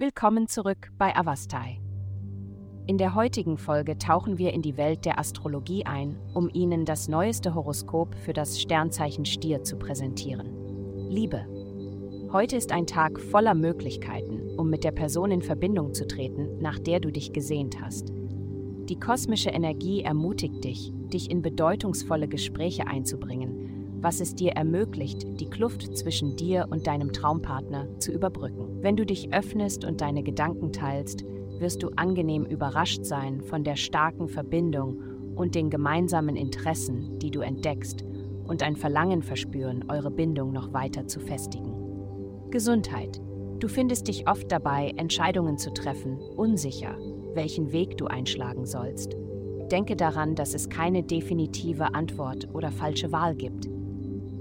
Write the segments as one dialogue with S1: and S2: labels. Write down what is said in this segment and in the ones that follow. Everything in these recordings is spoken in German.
S1: Willkommen zurück bei Avastai. In der heutigen Folge tauchen wir in die Welt der Astrologie ein, um Ihnen das neueste Horoskop für das Sternzeichen Stier zu präsentieren. Liebe. Heute ist ein Tag voller Möglichkeiten, um mit der Person in Verbindung zu treten, nach der du dich gesehnt hast. Die kosmische Energie ermutigt dich, dich in bedeutungsvolle Gespräche einzubringen, was es dir ermöglicht, die Kluft zwischen dir und deinem Traumpartner zu überbrücken. Wenn du dich öffnest und deine Gedanken teilst, wirst du angenehm überrascht sein von der starken Verbindung und den gemeinsamen Interessen, die du entdeckst, und ein Verlangen verspüren, eure Bindung noch weiter zu festigen. Gesundheit. Du findest dich oft dabei, Entscheidungen zu treffen, unsicher, welchen Weg du einschlagen sollst. Denke daran, dass es keine definitive Antwort oder falsche Wahl gibt.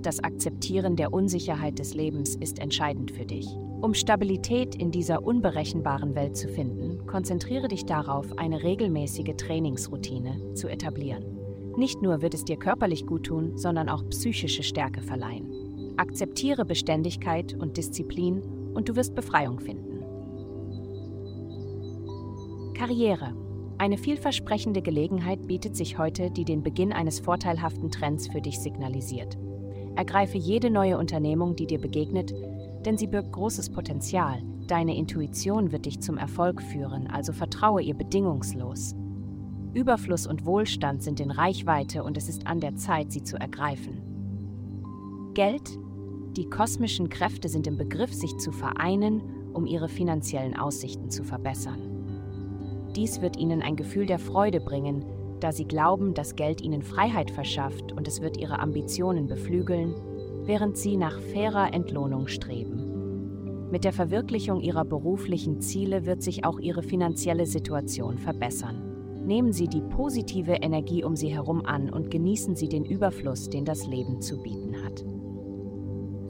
S1: Das Akzeptieren der Unsicherheit des Lebens ist entscheidend für dich. Um Stabilität in dieser unberechenbaren Welt zu finden, konzentriere dich darauf, eine regelmäßige Trainingsroutine zu etablieren. Nicht nur wird es dir körperlich gut tun, sondern auch psychische Stärke verleihen. Akzeptiere Beständigkeit und Disziplin und du wirst Befreiung finden. Karriere. Eine vielversprechende Gelegenheit bietet sich heute, die den Beginn eines vorteilhaften Trends für dich signalisiert. Ergreife jede neue Unternehmung, die dir begegnet, denn sie birgt großes Potenzial. Deine Intuition wird dich zum Erfolg führen, also vertraue ihr bedingungslos. Überfluss und Wohlstand sind in Reichweite und es ist an der Zeit, sie zu ergreifen. Geld? Die kosmischen Kräfte sind im Begriff, sich zu vereinen, um ihre finanziellen Aussichten zu verbessern. Dies wird ihnen ein Gefühl der Freude bringen, da sie glauben, dass Geld ihnen Freiheit verschafft und es wird ihre Ambitionen beflügeln, während sie nach fairer Entlohnung streben. Mit der Verwirklichung ihrer beruflichen Ziele wird sich auch ihre finanzielle Situation verbessern. Nehmen Sie die positive Energie um Sie herum an und genießen Sie den Überfluss, den das Leben zu bieten hat.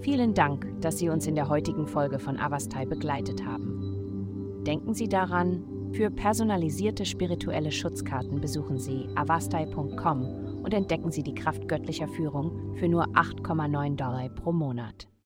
S1: Vielen Dank, dass Sie uns in der heutigen Folge von Avastai begleitet haben. Denken Sie daran, für personalisierte spirituelle Schutzkarten besuchen Sie avastai.com und entdecken Sie die Kraft göttlicher Führung für nur 8,9 Dollar pro Monat.